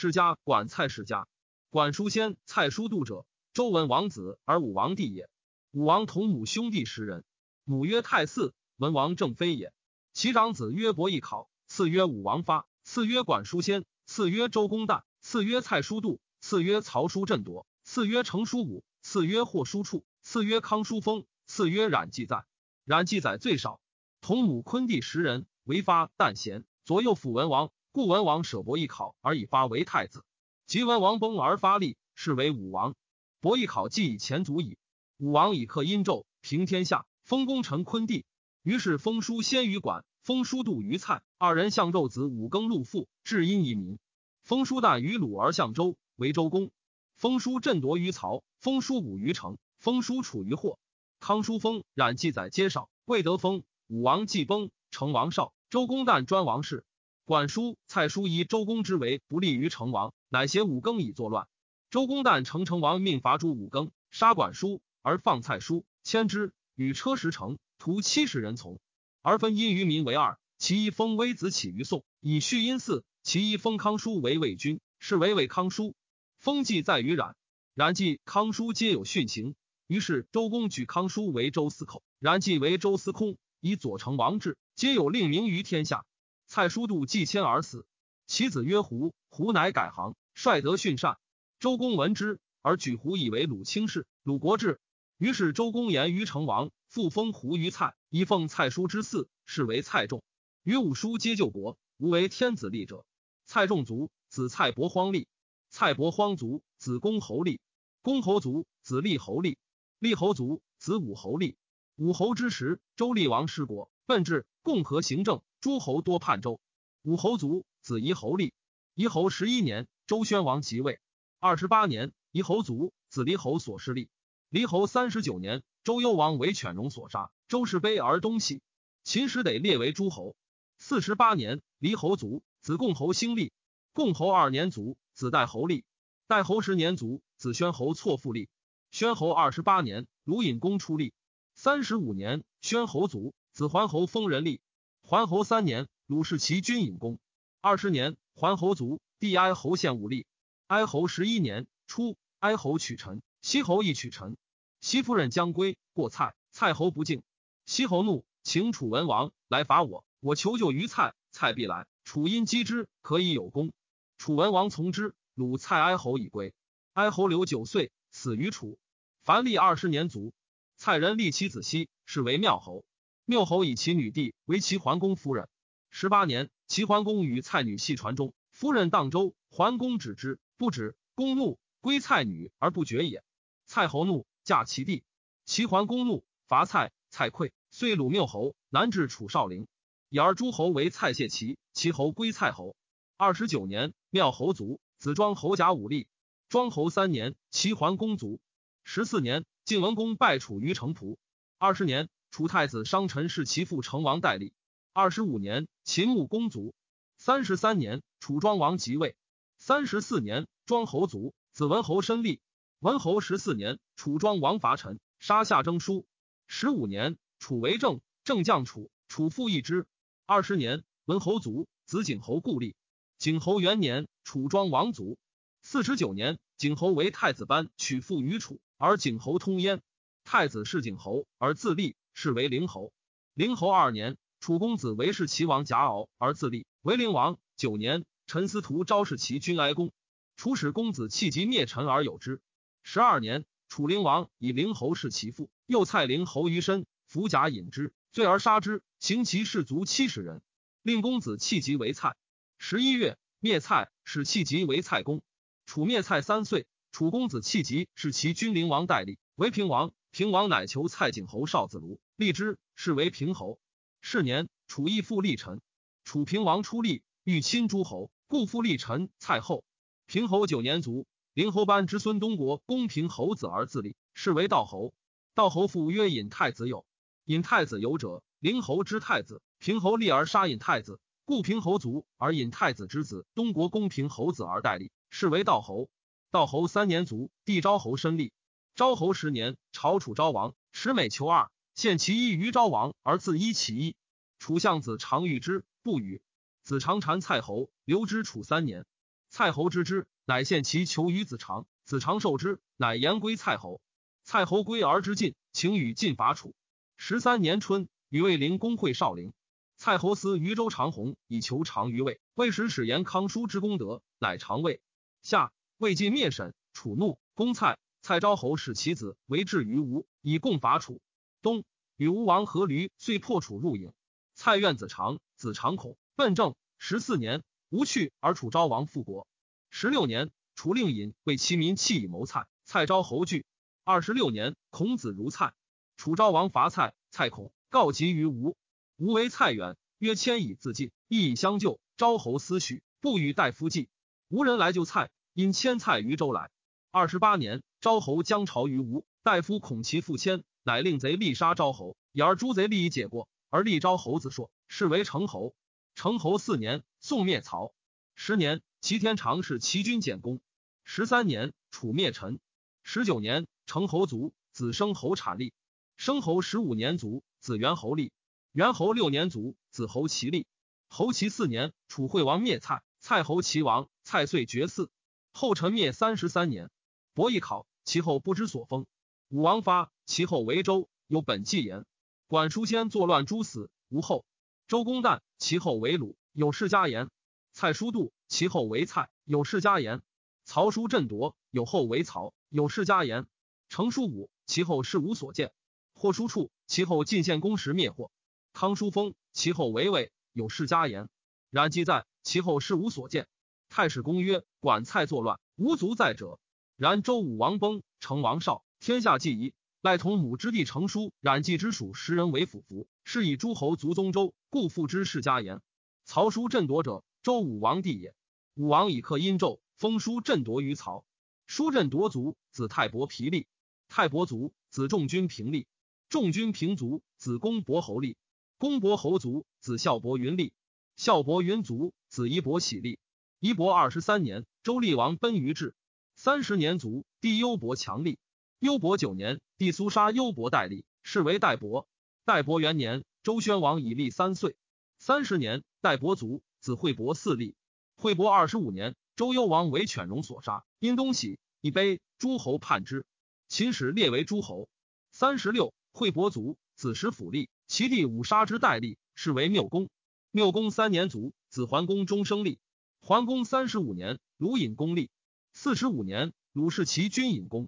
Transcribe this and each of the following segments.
世家管蔡世家。管叔先、蔡叔度者，周文王子而武王弟也。武王同母兄弟十人，母曰太姒，文王正妃也。其长子曰伯邑考，次曰武王发，次曰管叔先，次曰周公旦，次曰蔡叔度，次曰曹叔振铎，次曰成叔武，次曰霍叔处，次曰康叔封，次曰冉记载。冉记载最少。同母昆弟十人，为发旦贤，左右辅文王，故文王舍伯邑考而以发为太子。及文王崩而发立，是为武王。伯邑考既以前足矣。武王以克殷纣，平天下，封功臣昆弟。于是封叔先于管，封叔度于蔡，二人向纣子五更禄父，至殷夷民。封叔旦于鲁而向周，为周公。封叔振夺于曹，封叔武于成，封叔楚于霍。康叔封冉记载皆少，未得封。武王既崩，成王少，周公旦专王事。管叔、蔡叔以周公之为不利于成王，乃挟五更以作乱。周公旦成成王，命伐诛五更，杀管叔。而放蔡叔，迁之，与车十乘，徒七十人从，而分殷于民为二。其一封微子起于宋，以续殷祀；其一封康叔为魏君，是为魏康叔。封记在于冉，冉记、康叔皆有殉情。于是周公举康叔为周司寇，冉记为周司空，以左成王制，皆有令名于天下。蔡叔度继迁而死，其子曰胡，胡乃改行，率德训善。周公闻之，而举胡以为鲁卿士，鲁国志。于是周公言于成王，复封胡于蔡，以奉蔡叔之嗣，是为蔡仲。与五叔皆救国，无为天子立者。蔡仲卒，子蔡伯荒立。蔡伯荒卒，子公侯立。公侯卒，子立侯立。立侯卒，子武侯立。武侯之时，周厉王失国，奔至，共和行政，诸侯多叛周。武侯卒，子夷侯立。夷侯十一年，周宣王即位。二十八年，夷侯卒，子离侯所失立。离侯三十九年，周幽王为犬戎所杀，周氏卑而东徙。秦始得列为诸侯。四十八年，离侯卒，子共侯兴立。共侯二年卒，子代侯立。代侯十年卒，子宣侯错复立。宣侯二十八年，鲁隐公出立。三十五年，宣侯卒，子桓侯封人立。桓侯三年，鲁士其君隐公。二十年，桓侯卒，帝哀侯献武立。哀侯十一年，初，哀侯取臣。西侯亦取臣，西夫人将归，过蔡，蔡侯不敬。西侯怒，请楚文王来伐我。我求救于蔡，蔡必来。楚因击之，可以有功。楚文王从之。鲁蔡哀侯已归。哀侯留九岁，死于楚。凡历二十年卒。蔡人立其子熙，是为庙侯。缪侯以其女弟为齐桓公夫人。十八年，齐桓公与蔡女戏船中，夫人荡舟，桓公止之，不止。公怒，归蔡女而不绝也。蔡侯怒，嫁其弟。齐桓公怒，伐蔡。蔡溃，遂鲁缪侯，南至楚少陵。以而诸侯为蔡谢齐，齐侯归蔡侯。二十九年，妙侯卒，子庄侯甲武立。庄侯三年，齐桓公卒。十四年，晋文公败楚于城濮。二十年，楚太子商臣是其父成王代立。二十五年，秦穆公卒。三十三年，楚庄王即位。三十四年，庄侯卒，子文侯申立。文侯十四年，楚庄王伐陈，杀夏征舒。十五年，楚为政，正将楚，楚复义之。二十年，文侯卒，子景侯故立。景侯元年，楚庄王卒。四十九年，景侯为太子班，取父于楚，而景侯通焉。太子是景侯，而自立，是为灵侯。灵侯二年，楚公子为是齐王贾敖，而自立，为灵王。九年，陈司徒昭弑其君哀公，楚使公子弃疾灭陈而有之。十二年，楚灵王以灵侯弑其父，又蔡灵侯于身，伏甲引之，罪而杀之，行其士卒七十人。令公子弃疾为蔡。十一月，灭蔡，使弃疾为蔡公。楚灭蔡三岁，楚公子弃疾是其君灵王代立，为平王。平王乃求蔡景侯少子卢，立之，是为平侯。是年，楚义父立陈。楚平王出立，欲亲诸侯，故复立陈蔡后。平侯九年卒。灵侯班之孙东国公平侯子而自立，是为道侯。道侯父曰尹太子有，尹太子有者，灵侯之太子。平侯立而杀尹太子，故平侯卒，而尹太子之子东国公平侯子而代立，是为道侯。道侯三年卒，帝昭侯申立。昭侯十年，朝楚昭王，持美求二，献其一于昭王，而自依其一。楚相子常遇之，不与。子常禅蔡侯，留之楚三年。蔡侯知之，乃献其求于子长，子长受之，乃言归蔡侯。蔡侯归而知晋，请与晋伐楚。十三年春，与魏灵公会少陵。蔡侯思渝州长虹，以求长于魏。魏使使言康叔之功德，乃长魏。夏，魏晋灭沈，楚怒，攻蔡。蔡昭侯使其子为质于吴，以共伐楚。冬，与吴王阖闾遂破楚入郢。蔡苑子长，子长恐，奔郑。十四年，吴去而楚昭王复国。十六年，楚令尹为其民弃以谋蔡，蔡昭侯惧。二十六年，孔子如蔡，楚昭王伐蔡，蔡恐，告急于吴。吴为蔡远，曰迁以自尽，亦以相救。昭侯思许，不与大夫计。吴人来救蔡，因迁蔡于周来。二十八年，昭侯将朝于吴，大夫恐其复迁，乃令贼立杀昭侯，以而诸贼立以解过，而立昭侯子硕，是为成侯。成侯四年，宋灭曹。十年，齐天长是齐军简公。十三年，楚灭陈。十九年，成侯卒，子生侯产立。生侯十五年卒，子元侯立。元侯六年卒，子侯齐立。侯齐四年，楚惠王灭蔡，蔡侯齐王，蔡遂绝嗣。后陈灭三十三年，伯邑考，其后不知所封。武王发，其后为周，有本纪言。管叔先作乱诛死，无后。周公旦，其后为鲁，有世家言。蔡叔度，其后为蔡，有世家言。曹叔振铎，有后为曹，有世家言。成叔武，其后是无所见。霍叔处，其后晋献公时灭霍。康叔封，其后为魏。有世家言，然既在其后事无所见。太史公曰：管蔡作乱，无足在者。然周武王崩，成王少，天下既夷。赖同母之弟成叔，冉季之属十人为辅服，是以诸侯族宗周，故父之世家言。曹叔振铎者，周武王弟也。武王以克殷纣，封叔振铎于曹。叔振铎族，子太伯皮立。太伯族，子仲君平立。仲君平族，子公伯侯立。公伯侯族，子孝伯云立；孝伯云族，子夷伯喜立。夷伯二十三年，周厉王奔于至。三十年卒，弟幽伯强立。幽伯九年，弟苏杀幽伯代立，是为代伯。代伯元年，周宣王已立三岁。三十年，代伯卒，子惠伯嗣立。惠伯二十五年，周幽王为犬戎所杀，因东喜，以悲，诸侯叛之。秦始列为诸侯。三十六，惠伯卒，子时府立。其弟五杀之代立，是为缪公。缪公三年卒，子桓公终生立。桓公三十五年，鲁隐公立。四十五年，鲁氏其君隐公。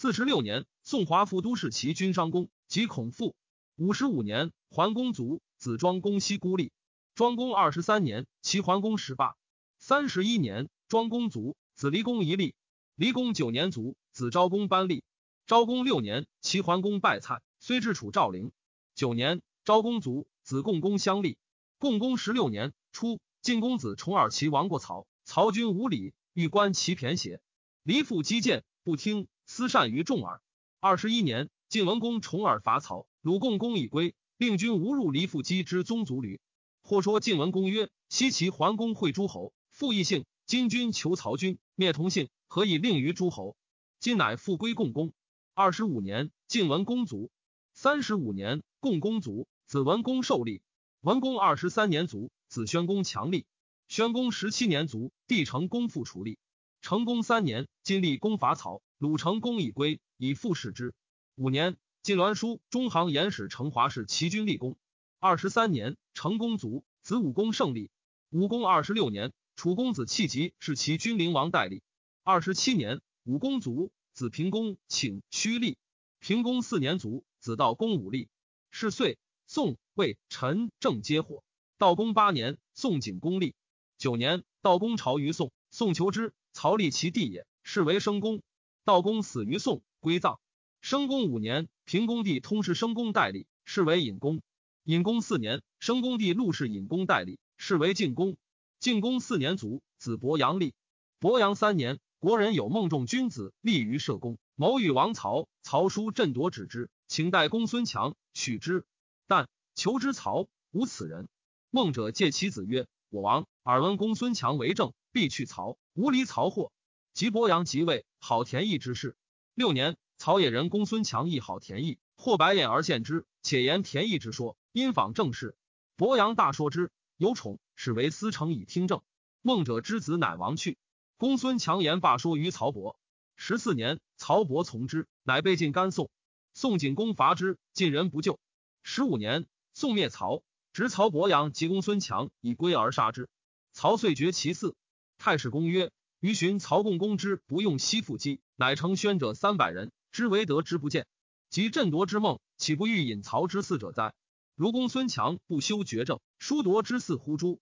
四十六年，宋华府都是齐君商公及孔父。五十五年，桓公卒，子庄公西孤立。庄公二十三年，齐桓公十霸。三十一年，庄公卒，子离公一立。离公九年卒，子昭公班立。昭公六年，齐桓公败蔡，虽至楚赵陵。九年，昭公卒，子共公相立。共公十六年初，晋公子重耳齐王过曹，曹军无礼，欲观其骈邪？离父击谏，不听，私善于众耳。二十一年，晋文公重耳伐曹，鲁共公已归，令君无入离父击之宗族旅。或说晋文公曰：西齐桓公会诸侯，复异姓，今君求曹军灭同姓，何以令于诸侯？今乃复归共公。二十五年，晋文公卒。三十五年，共公卒，子文公受立。文公二十三年卒，子宣公强立。宣公十七年卒，弟成公复除立。成公三年，晋立公伐曹，鲁成公已归，以复使之。五年，晋栾书中行言使成华氏齐军立功。二十三年，成公卒，子武公胜利。武公二十六年，楚公子弃疾是齐君灵王代立。二十七年，武公卒，子平公请虚立。平公四年卒。子道公武立，是岁宋魏陈郑皆火。道公八年，宋景公立。九年，道公朝于宋，宋求之，曹立其弟也，是为生公。道公死于宋，归葬。生公五年，平公帝通事生公代立，是为隐公。隐公四年，生公帝陆氏隐公代立，是为晋公。晋公四年卒，子伯阳立。伯阳三年，国人有孟仲君子立于社公，谋与王曹，曹叔振铎止之。请代公孙强取之，但求之曹无此人。孟者借其子曰：“我王耳闻公孙强为政，必去曹。无离曹祸。”及伯阳即位，好田邑之事。六年，曹野人公孙强亦好田邑，或白眼而献之，且言田邑之说，因访正事。伯阳大说之，有宠，使为司成以听政。孟者之子乃王去。公孙强言罢说于曹伯。十四年，曹伯从之，乃被晋甘宋。宋景公伐之，晋人不救。十五年，宋灭曹，执曹伯阳及公孙强以归而杀之。曹遂绝其嗣。太史公曰：余寻曹共公之不用西复击，乃成宣者三百人，知为德之不见。及振夺之梦，岂不欲引曹之嗣者哉？如公孙强不修绝政，殊夺之嗣乎诸？